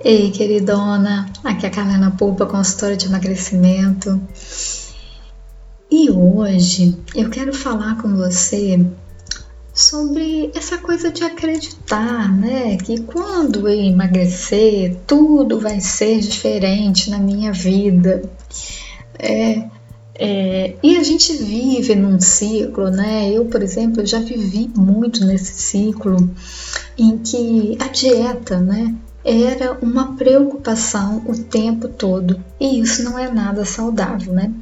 Ei, queridona, aqui é a Carlena Pulpa, consultora de emagrecimento. E hoje eu quero falar com você sobre essa coisa de acreditar, né? Que quando eu emagrecer, tudo vai ser diferente na minha vida. É, é, e a gente vive num ciclo, né? Eu, por exemplo, já vivi muito nesse ciclo em que a dieta, né? Era uma preocupação o tempo todo e isso não é nada saudável, né?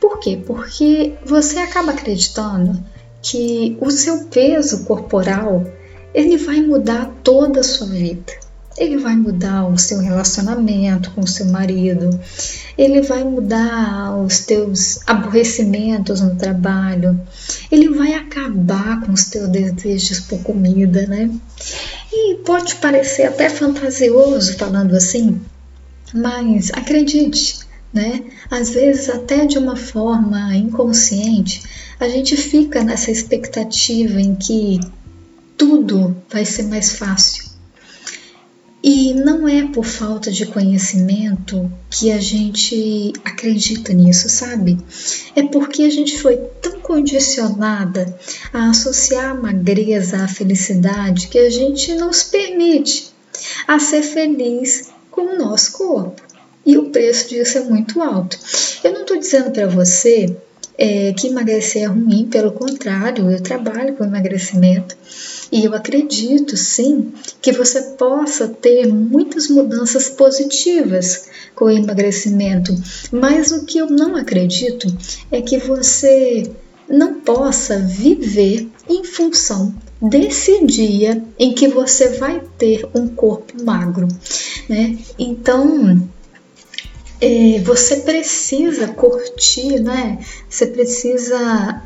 Por quê? Porque você acaba acreditando que o seu peso corporal ele vai mudar toda a sua vida. Ele vai mudar o seu relacionamento com o seu marido, ele vai mudar os teus aborrecimentos no trabalho, ele vai acabar com os teus desejos por comida, né? E pode parecer até fantasioso falando assim, mas acredite, né? Às vezes, até de uma forma inconsciente, a gente fica nessa expectativa em que tudo vai ser mais fácil. E não é por falta de conhecimento que a gente acredita nisso, sabe? É porque a gente foi tão condicionada a associar a magreza à felicidade que a gente não se permite a ser feliz com o nosso corpo. E o preço disso é muito alto. Eu não estou dizendo para você é, que emagrecer é ruim, pelo contrário, eu trabalho com emagrecimento e eu acredito sim que você possa ter muitas mudanças positivas com o emagrecimento, mas o que eu não acredito é que você não possa viver em função desse dia em que você vai ter um corpo magro, né? Então, é, você precisa curtir, né? Você precisa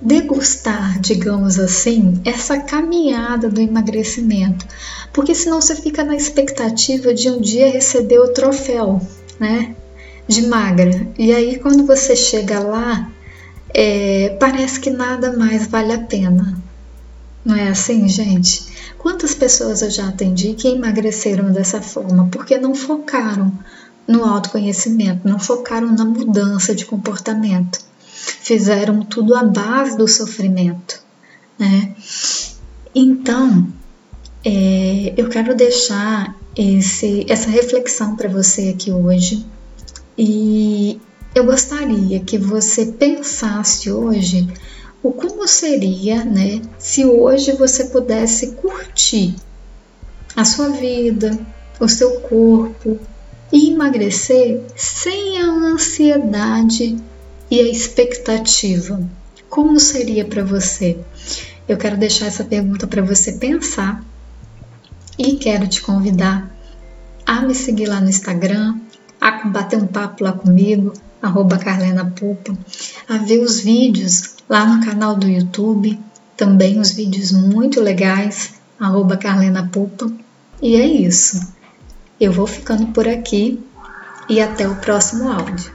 degustar, digamos assim, essa caminhada do emagrecimento, porque senão você fica na expectativa de um dia receber o troféu, né? De magra. E aí, quando você chega lá, é, parece que nada mais vale a pena. Não é assim, gente? Quantas pessoas eu já atendi que emagreceram dessa forma porque não focaram no autoconhecimento, não focaram na mudança de comportamento. Fizeram tudo à base do sofrimento, né? Então, é, eu quero deixar esse, essa reflexão para você aqui hoje e eu gostaria que você pensasse hoje o como seria, né, se hoje você pudesse curtir a sua vida, o seu corpo e emagrecer sem a ansiedade e a expectativa. Como seria para você? Eu quero deixar essa pergunta para você pensar e quero te convidar a me seguir lá no Instagram, a bater um papo lá comigo, arroba a ver os vídeos lá no canal do YouTube, também os vídeos muito legais, arroba. E é isso. Eu vou ficando por aqui e até o próximo áudio.